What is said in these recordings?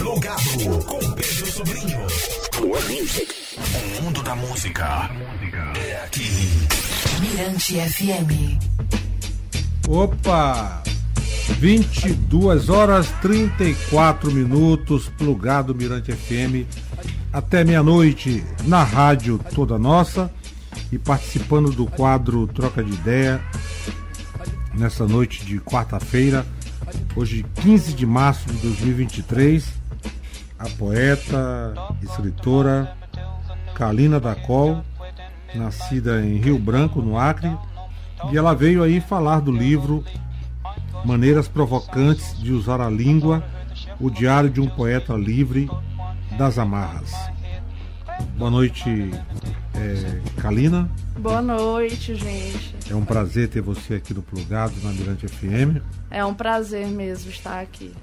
Plugado com Pedro Sobrinho. O mundo da música é aqui. Mirante FM. Opa! 22 horas 34 minutos, plugado Mirante FM, até meia-noite na rádio toda nossa e participando do quadro Troca de Ideia nessa noite de quarta-feira, hoje 15 de março de 2023, a poeta, escritora Kalina Dacol, nascida em Rio Branco, no Acre, e ela veio aí falar do livro Maneiras Provocantes de Usar a Língua, o Diário de um Poeta Livre das Amarras. Boa noite, é, Kalina. Boa noite, gente. É um prazer ter você aqui no Plugado, na Mirante FM. É um prazer mesmo estar aqui.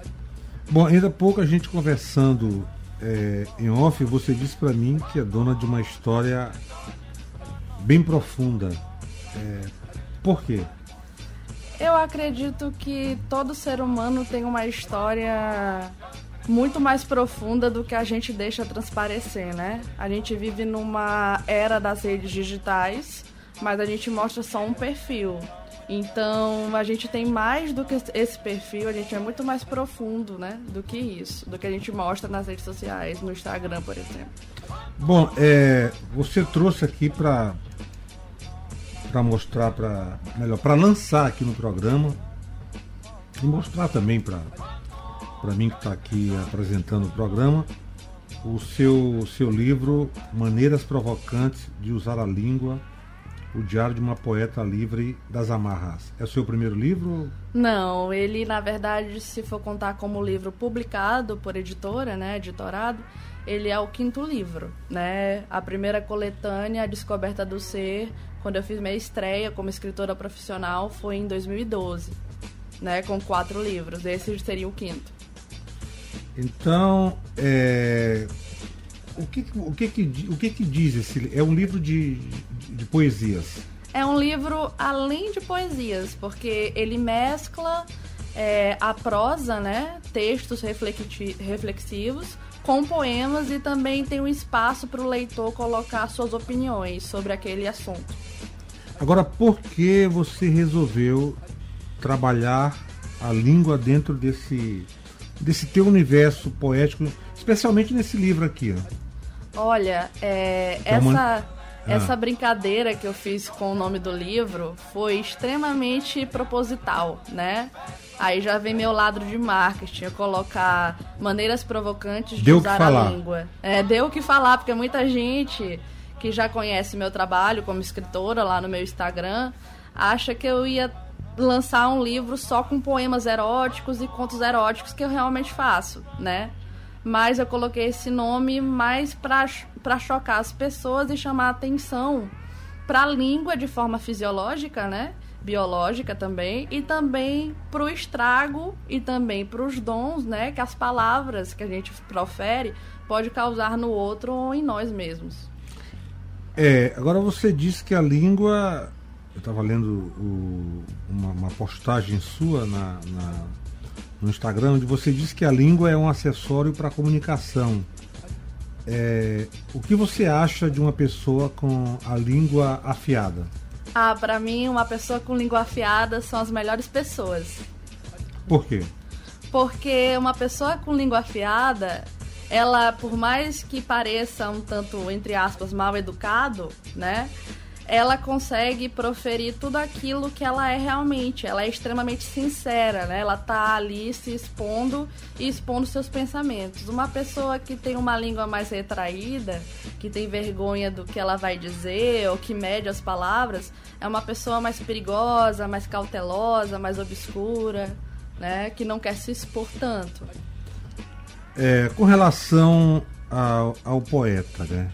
Bom, ainda há pouco a gente conversando é, em off, você disse para mim que é dona de uma história bem profunda. É, por quê? Eu acredito que todo ser humano tem uma história muito mais profunda do que a gente deixa transparecer, né? A gente vive numa era das redes digitais, mas a gente mostra só um perfil. Então a gente tem mais do que esse perfil, a gente é muito mais profundo, né? Do que isso, do que a gente mostra nas redes sociais, no Instagram, por exemplo. Bom, é, você trouxe aqui para para mostrar para melhor para lançar aqui no programa e mostrar também para para mim que está aqui apresentando o programa o seu seu livro Maneiras provocantes de usar a língua o Diário de uma Poeta Livre das Amarras. É o seu primeiro livro? Não, ele, na verdade, se for contar como livro publicado por editora, né, editorado, ele é o quinto livro, né? A primeira coletânea, A Descoberta do Ser, quando eu fiz minha estreia como escritora profissional, foi em 2012, né, com quatro livros. Esse seria o quinto. Então, é, o que, o que, que, o que, que diz esse É um livro de, de, de poesias? É um livro além de poesias, porque ele mescla é, a prosa, né, textos reflexivos, com poemas e também tem um espaço para o leitor colocar suas opiniões sobre aquele assunto. Agora, por que você resolveu trabalhar a língua dentro desse, desse teu universo poético, especialmente nesse livro aqui? Ó? Olha, é, essa, ah. essa brincadeira que eu fiz com o nome do livro foi extremamente proposital, né? Aí já vem meu lado de marketing, colocar maneiras provocantes de deu usar a língua. É, deu o que falar, porque muita gente que já conhece meu trabalho como escritora lá no meu Instagram acha que eu ia lançar um livro só com poemas eróticos e contos eróticos que eu realmente faço, né? Mas eu coloquei esse nome mais para chocar as pessoas e chamar atenção para a língua de forma fisiológica, né? biológica também e também para o estrago e também para os dons, né, que as palavras que a gente profere pode causar no outro ou em nós mesmos. É, agora você disse que a língua, eu estava lendo o, uma, uma, postagem sua na, na no Instagram, onde você diz que a língua é um acessório para a comunicação. É, o que você acha de uma pessoa com a língua afiada? Ah, para mim, uma pessoa com língua afiada são as melhores pessoas. Por quê? Porque uma pessoa com língua afiada, ela, por mais que pareça um tanto, entre aspas, mal educado, né? Ela consegue proferir tudo aquilo que ela é realmente. Ela é extremamente sincera, né? Ela tá ali se expondo e expondo seus pensamentos. Uma pessoa que tem uma língua mais retraída, que tem vergonha do que ela vai dizer ou que mede as palavras, é uma pessoa mais perigosa, mais cautelosa, mais obscura, né? Que não quer se expor tanto. É, com relação ao, ao poeta, né?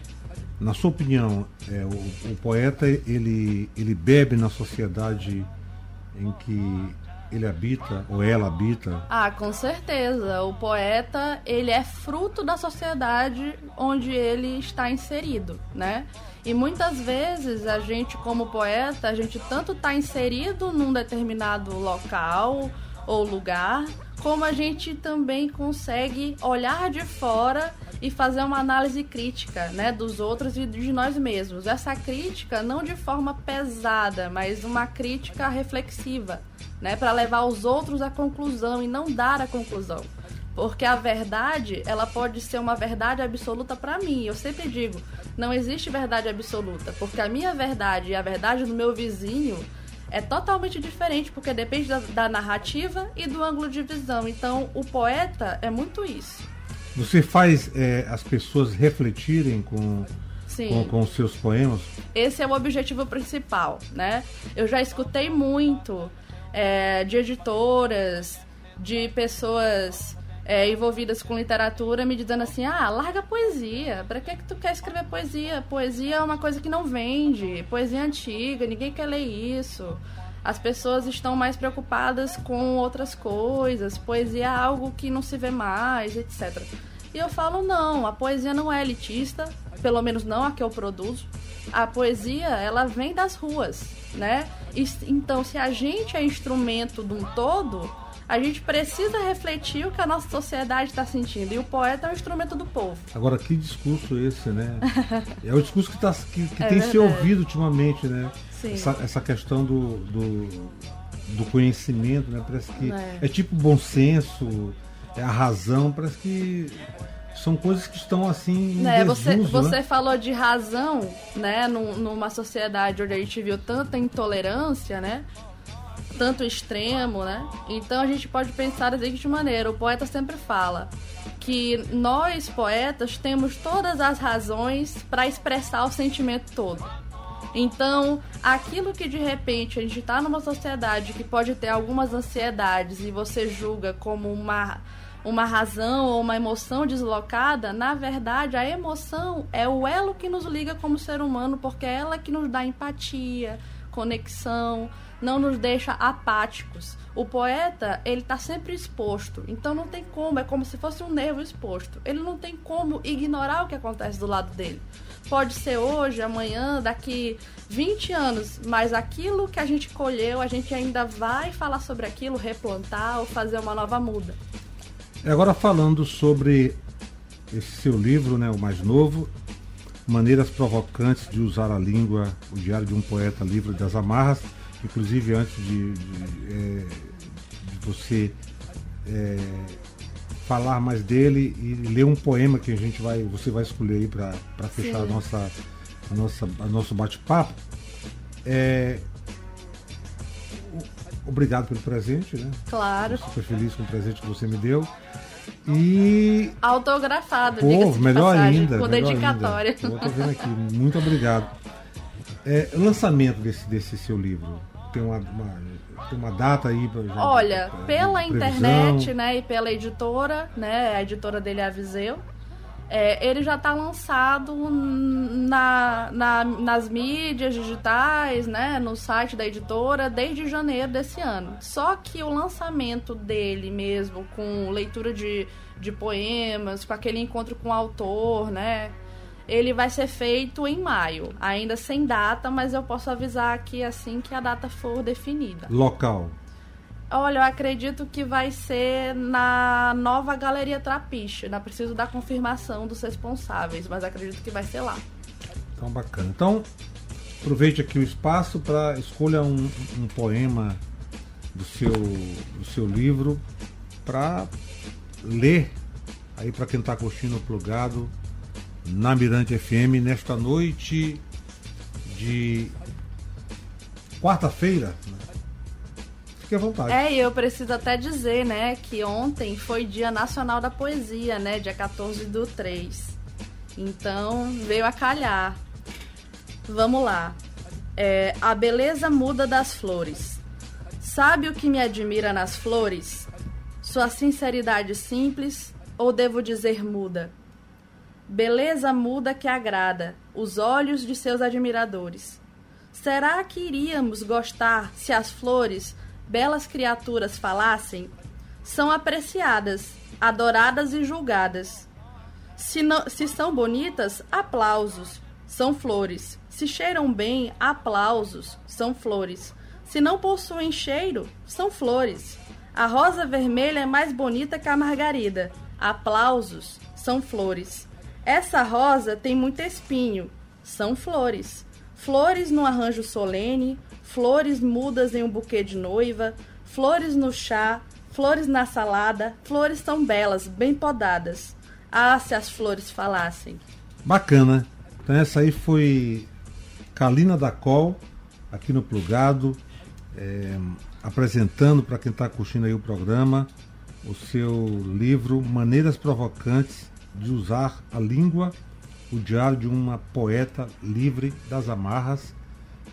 Na sua opinião, é, o, o, poeta ele, ele bebe na sociedade em que ele habita ou ela habita? Ah, com certeza. O poeta ele é fruto da sociedade onde ele está inserido, né? E muitas vezes a gente, como poeta, a gente tanto está inserido num determinado local ou lugar, como a gente também consegue olhar de fora e fazer uma análise crítica, né, dos outros e de nós mesmos. Essa crítica não de forma pesada, mas uma crítica reflexiva, né, para levar os outros à conclusão e não dar a conclusão. Porque a verdade, ela pode ser uma verdade absoluta para mim. Eu sempre digo, não existe verdade absoluta, porque a minha verdade e a verdade do meu vizinho é totalmente diferente, porque depende da, da narrativa e do ângulo de visão. Então, o poeta é muito isso. Você faz é, as pessoas refletirem com, Sim. com, os seus poemas? Esse é o objetivo principal, né? Eu já escutei muito é, de editoras, de pessoas é, envolvidas com literatura me dizendo assim, ah, larga a poesia, pra que que tu quer escrever poesia? Poesia é uma coisa que não vende, poesia é antiga, ninguém quer ler isso. As pessoas estão mais preocupadas com outras coisas, poesia é algo que não se vê mais, etc. E eu falo, não, a poesia não é elitista, pelo menos não a que eu produzo. A poesia, ela vem das ruas, né? Então, se a gente é instrumento de um todo, a gente precisa refletir o que a nossa sociedade está sentindo. E o poeta é um instrumento do povo. Agora, que discurso esse, né? é o discurso que, tá, que, que É tem se verdade. ouvido ultimamente, né? Sim. Essa, essa questão do, do, do conhecimento, né? Parece que É. é. tipo bom senso, é a razão, parece que são coisas que estão assim em Né, você, desuso, você né? falou de razão, né, num- numa sociedade onde a gente viu tanta intolerância, né, tanto extremo, né, então a gente pode pensar da seguinte maneira, o poeta sempre fala que nós, poetas, temos todas as razões para expressar o sentimento todo. Então, aquilo que de repente a gente está numa sociedade que pode ter algumas ansiedades e você julga como uma, uma razão ou uma emoção deslocada, na verdade a emoção é o elo que nos liga como ser humano, porque é ela que nos dá empatia, conexão, não nos deixa apáticos. O poeta, ele tá sempre exposto, então não tem como, é como se fosse um nervo exposto. Ele não tem como ignorar o que acontece do lado dele. Pode ser hoje, amanhã, daqui 20 anos, mas aquilo que a gente colheu, a gente ainda vai falar sobre aquilo, replantar ou fazer uma nova muda. Agora falando sobre esse seu livro, né, o mais novo, Maneiras Provocantes de Usar a Língua, o Diário de um Poeta Livre das Amarras. Inclusive, antes de, de, é, de você é, falar mais dele e ler um poema que a gente vai, você vai escolher aí para fechar a nossa, a nossa, a nosso bate-papo. É, obrigado pelo presente, né? Claro. Super feliz com o presente que você me deu. E. Autografado, Pô, melhor passagem, ainda. com melhor dedicatória. Ainda. Eu tô vendo aqui. Muito obrigado. É, lançamento desse, desse seu livro. Tem uma, uma- tem uma data aí pra já- Olha, pra- pela previsão? internet, né, e pela editora, né, a editora dele é a Viseu, é, ele já está lançado na, na- nas mídias digitais, né, no site da editora, desde janeiro desse ano. Só que o lançamento dele mesmo, com leitura de, de poemas, com aquele encontro com o autor, né, ele vai ser feito em maio, ainda sem data, mas eu posso avisar aqui assim que a data for definida. Local. Olha, eu acredito que vai ser na nova Galeria Trapiche. Ainda preciso da confirmação dos responsáveis, mas acredito que vai ser lá. Então, bacana. Então, aproveite aqui o espaço para escolha um, um poema do seu, do seu livro para ler aí para quem está curtindo o plugado na Mirante FM nesta noite de quarta-feira. né? Fique à vontade. É, eu preciso até dizer, né, que ontem foi Dia Nacional da Poesia, né, dia 14 do 3. Então, veio a calhar. Vamos lá. É, a beleza muda das flores. Sabe o que me admira nas flores? Sua sinceridade simples, ou devo dizer muda? Beleza muda que agrada os olhos de seus admiradores. Será que iríamos gostar se as flores, belas criaturas, falassem? São apreciadas, adoradas e julgadas. Se, não- se são bonitas, aplausos, são flores. Se cheiram bem, aplausos, são flores. Se não possuem cheiro, são flores. A rosa vermelha é mais bonita que a margarida. Aplausos, são flores. Essa rosa tem muito espinho, são flores. Flores no arranjo solene, flores mudas em um buquê de noiva, flores no chá, flores na salada, flores tão belas, bem podadas. Ah, se as flores falassem. Bacana. Então essa aí foi Kalina da Col, aqui no Plugado, é, apresentando para quem está curtindo aí o programa o seu livro Maneiras Provocantes de Usar a Língua, o diário de uma poeta livre das amarras.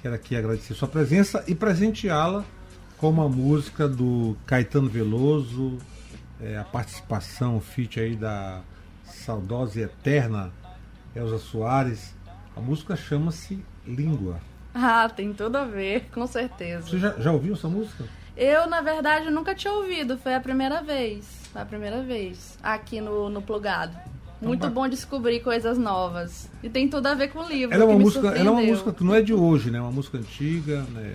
Quero aqui agradecer sua presença e presenteá-la com uma música do Caetano Veloso, é, a participação, o feat aí da saudosa e eterna Elza Soares. A música chama-se Língua. Ah, tem tudo a ver, com certeza. Você já, já ouviu essa música? Eu, na verdade, nunca tinha ouvido, foi a primeira vez. Foi a primeira vez aqui no, no Plugado. Muito bom descobrir coisas novas. E tem tudo a ver com o livro. Ela é uma, música, ela é uma música que não é de hoje, né? É uma música antiga, né?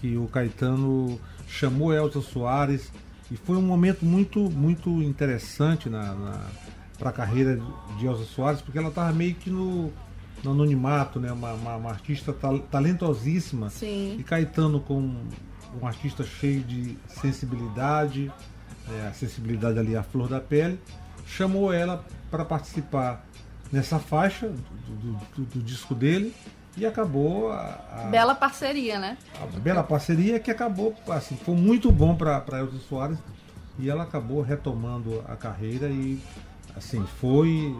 que o Caetano chamou Elza Soares e foi um momento muito, muito interessante na, na para a carreira de Elza Soares, porque ela estava meio que no, no anonimato, né? Uma, uma, uma artista tal- talentosíssima. Sim. E Caetano com um artista cheio de sensibilidade, é, a sensibilidade ali à flor da pele, chamou ela para participar nessa faixa do, do- do- disco dele e acabou a, a- Bela parceria, né? a bela parceria que acabou, assim, foi muito bom para Elza Soares e ela acabou retomando a carreira e assim foi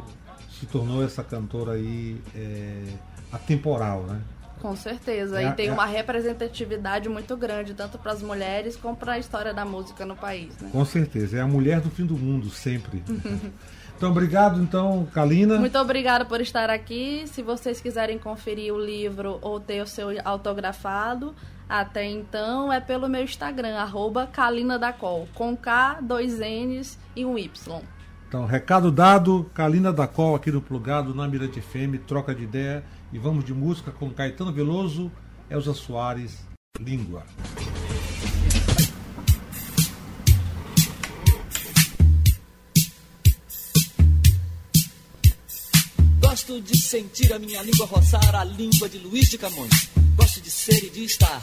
se tornou essa cantora aí é, atemporal, né? Com certeza. É, e tem é. uma representatividade muito grande, tanto para as mulheres como para a história da música no país, né? Com certeza, é a mulher do fim do mundo sempre. então obrigado então, Kalina. Muito obrigada por estar aqui. Se vocês quiserem conferir o livro ou ter o seu autografado, até então é pelo meu Instagram, arroba Kalina da Col, com K, dois N's e um Y. Então, recado dado, Kalina da Col aqui no Plugado, na Mirante FM, troca de ideia e vamos de música com Caetano Veloso, Elza Soares, Língua. Gosto de sentir a minha língua roçar a língua de Luiz de Camões. Gosto de ser e de estar.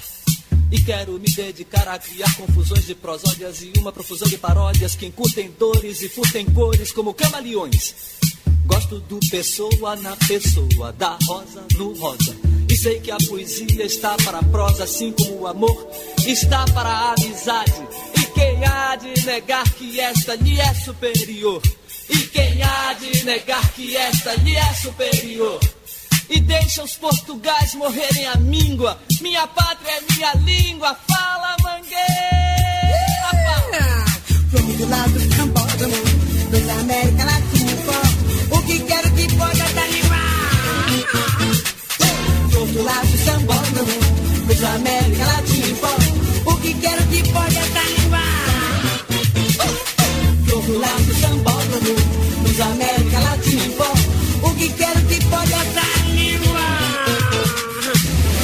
E quero me dedicar a criar confusões de prosódias e uma profusão de paródias que encurtem dores e furtem cores como camaleões. Gosto do pessoa na pessoa, da rosa no rosa. E sei que a poesia está para a prosa, assim como o amor está para a amizade. E quem há de negar que esta lhe é superior? E quem há de negar que esta lhe é superior? E deixa os portugais morrerem a míngua. Minha pátria é minha língua. Fala, mangueira! fala. Vamos do lado do sambódromo, dos América Latina. Dos América Latina. O que quero que pode desanimar. Vamos do lado do sambódromo, dos América Latina. O que quero que pode desanimar.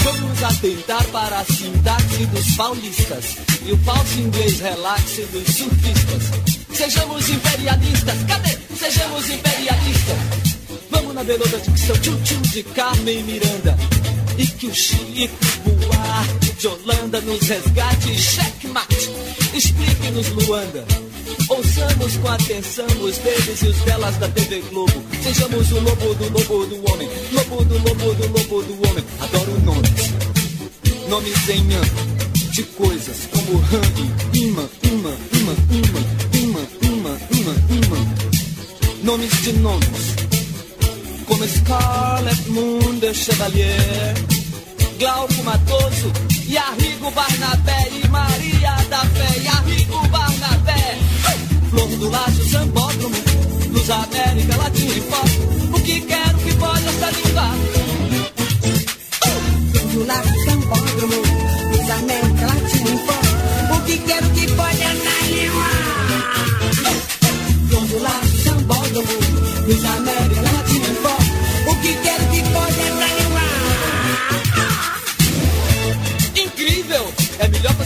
Vamos atentar para a sintaxe dos paulistas e o falso inglês relaxe dos surfistas. Sejamos imperialistas, cadê? Sejamos imperialistas. Vamos na beleza dicção tchum-tchum de Carmen Miranda e que o Chile voar de Holanda nos resgate, checkmate. Explique-nos, Luanda. Ouçamos com atenção os deles e os delas da TV Globo. Sejamos o lobo do lobo do homem, lobo do lobo do lobo do homem. Adoro nomes, nomes em nhã, de coisas como rã imã, imã, imã, imã, imã, imã, imã. Nomes de nomes, como Scarlet Moon de Chevalier. Glauco Matoso, e Arrigo Barnabé e Maria da Fé, e Arrigo Barnabé. Flor do Laço, Sambódromo, Luz América Latina e Pop, o que quero que pode essa língua? Vamos do lado do sambódromo, dos América Latina. O que quero que pode. Vamos do lado do sambódromo, dos América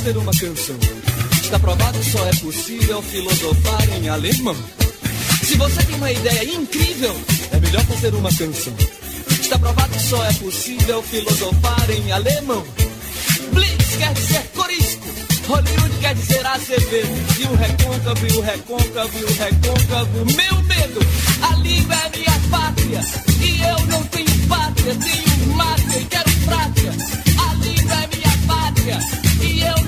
fazer uma canção. Está provado só é possível filosofar em alemão. Se você tem uma ideia incrível, é melhor fazer uma canção. Está provado que só é possível filosofar em alemão. Blitz quer dizer corisco. Hollywood quer dizer Azevedo. E o recôncavo, e o recôncavo, e o recôncavo. Meu medo, a língua é minha pátria. E eu não tenho pátria, tenho mátria e quero frátria. A língua é minha pátria. E eu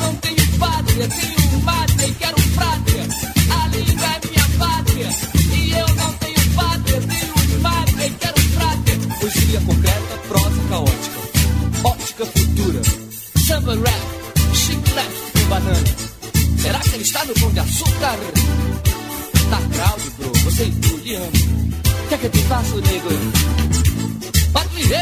pátria, tenho mátria e quero frátria. A língua é minha pátria. E eu não tenho pátria, tenho mátria e quero frátria. Poesia concreta, prosa caótica. Ótica futura. Samba rap, chiclete com banana. Será que ele está no pão de açúcar? Tá crowd, bro, você e Juliano. O que é que eu te faço, nego? Pode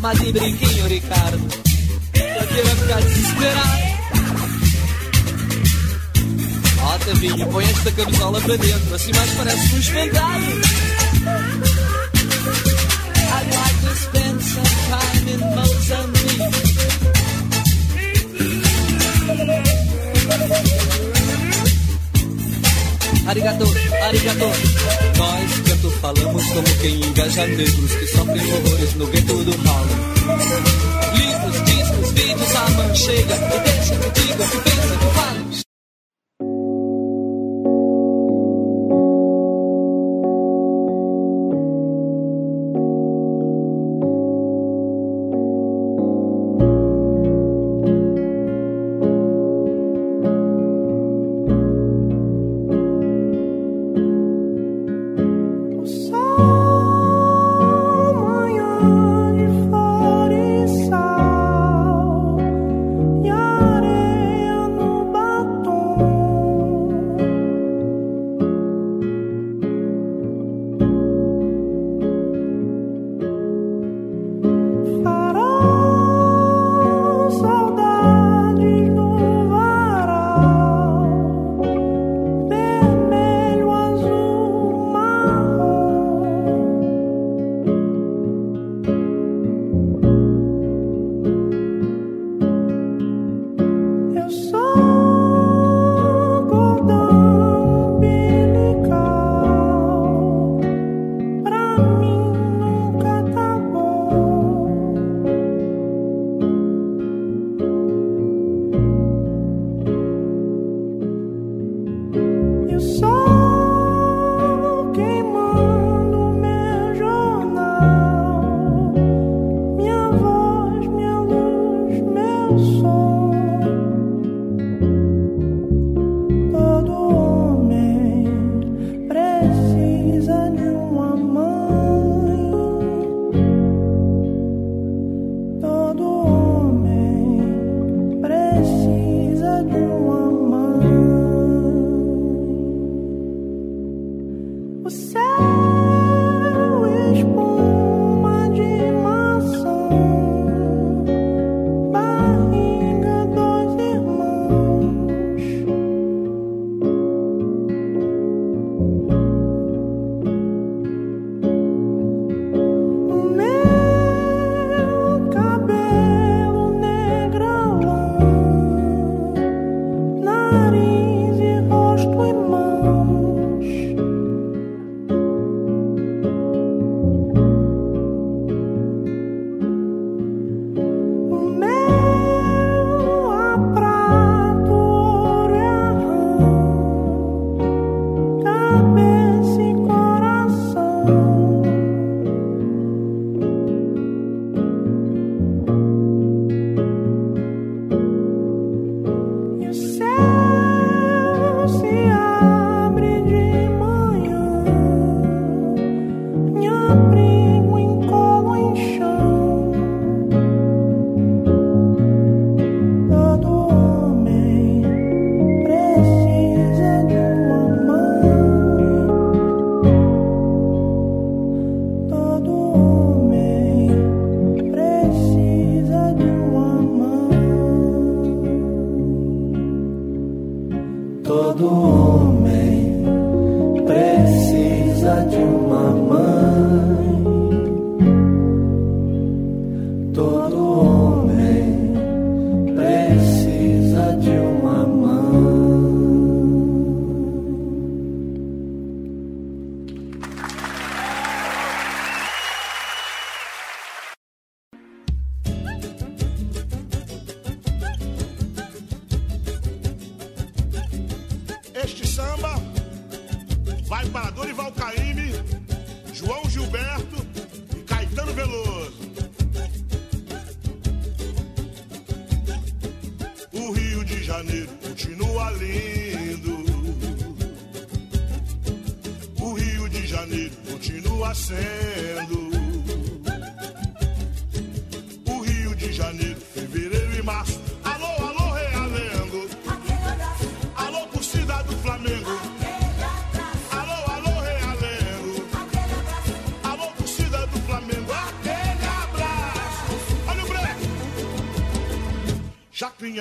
Mas de brinquinho, Ricardo. Você vai ficar desesperado. Ó, Tavinho, põe esta camisola para dentro, assim mais parece um espantado. I'd like to spend some time in Mozambique. Arigato, arigato. Nós, canto, falamos como quem inveja negros que sofrem horrores no gueto do Harlem. Livros, discos, vídeos, a mão chega e deixa que diga, que pensa,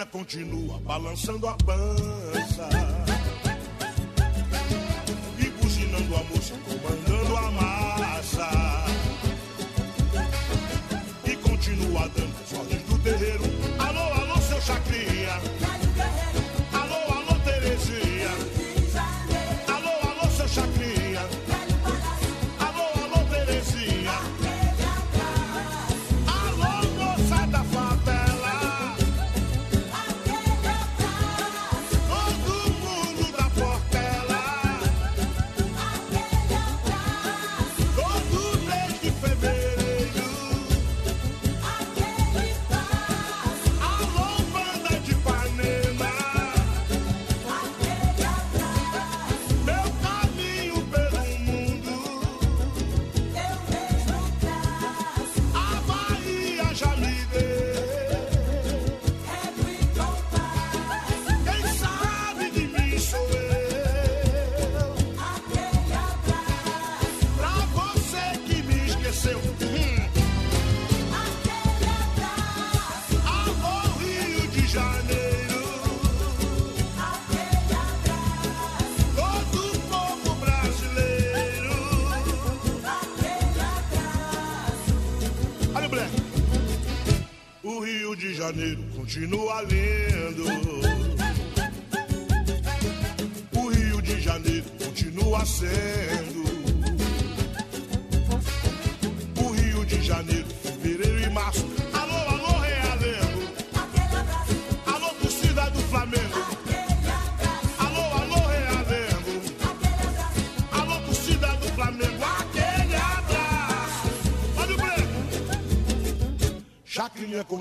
continua balançando a pança. Janeiro continua lindo. O Rio de Janeiro continua sendo.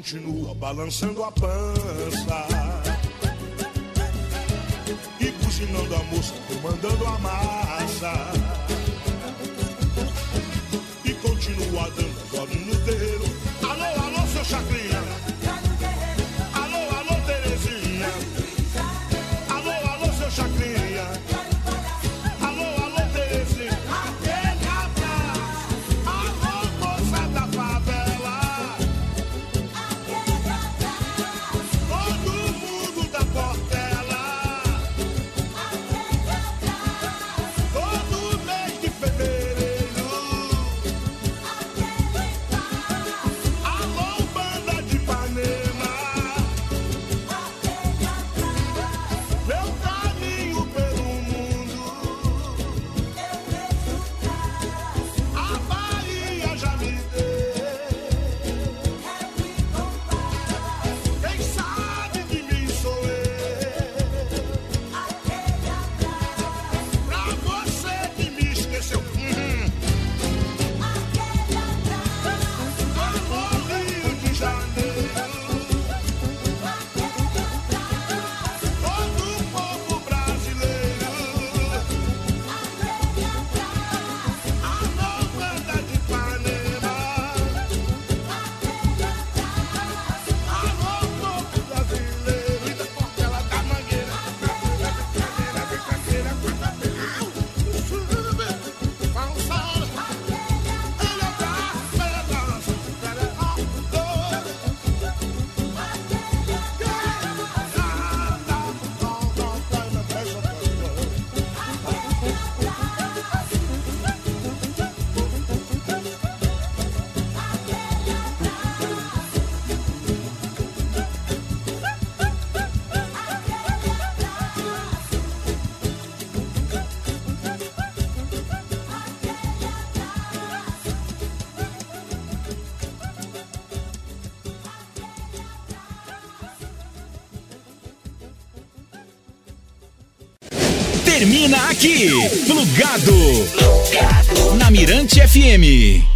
continua balançando a pança e buzinando a moça, comandando a massa e continua dando no terreiro. Termina aqui. Plugado. Na Mirante FM.